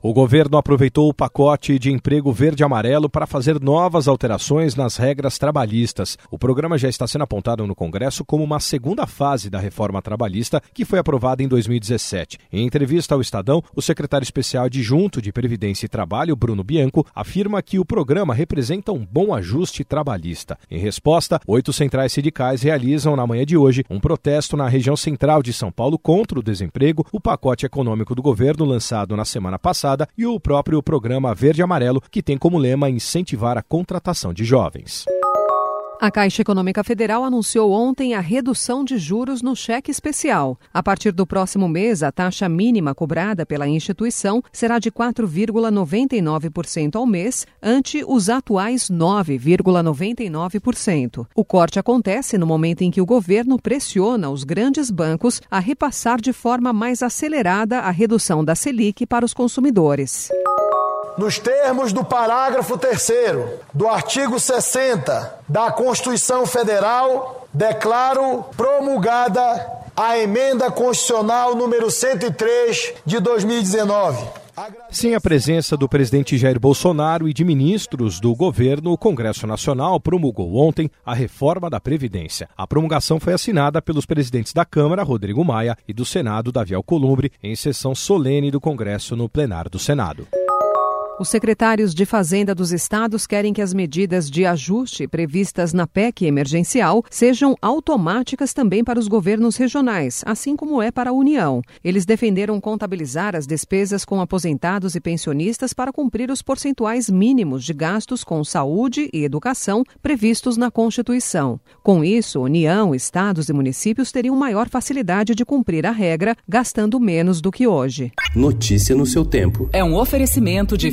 O governo aproveitou o pacote de emprego verde-amarelo para fazer novas alterações nas regras trabalhistas. O programa já está sendo apontado no Congresso como uma segunda fase da reforma trabalhista que foi aprovada em 2017. Em entrevista ao Estadão, o secretário especial adjunto de Previdência e Trabalho, Bruno Bianco, afirma que o programa representa um bom ajuste trabalhista. Em resposta, oito centrais sindicais realizam na manhã de hoje um protesto na região central de São Paulo contra o desemprego, o pacote econômico do governo lançado na semana passada passada e o próprio programa Verde Amarelo, que tem como lema incentivar a contratação de jovens. A Caixa Econômica Federal anunciou ontem a redução de juros no cheque especial. A partir do próximo mês, a taxa mínima cobrada pela instituição será de 4,99% ao mês, ante os atuais 9,99%. O corte acontece no momento em que o governo pressiona os grandes bancos a repassar de forma mais acelerada a redução da Selic para os consumidores. Nos termos do parágrafo 3 do artigo 60 da Constituição Federal, declaro promulgada a emenda constitucional número 103 de 2019. Sem a presença do presidente Jair Bolsonaro e de ministros do governo, o Congresso Nacional promulgou ontem a reforma da Previdência. A promulgação foi assinada pelos presidentes da Câmara, Rodrigo Maia, e do Senado, Davi Alcolumbre, em sessão solene do Congresso no plenário do Senado. Os secretários de Fazenda dos estados querem que as medidas de ajuste previstas na PEC emergencial sejam automáticas também para os governos regionais, assim como é para a União. Eles defenderam contabilizar as despesas com aposentados e pensionistas para cumprir os percentuais mínimos de gastos com saúde e educação previstos na Constituição. Com isso, União, estados e municípios teriam maior facilidade de cumprir a regra, gastando menos do que hoje. Notícia no seu tempo. É um oferecimento de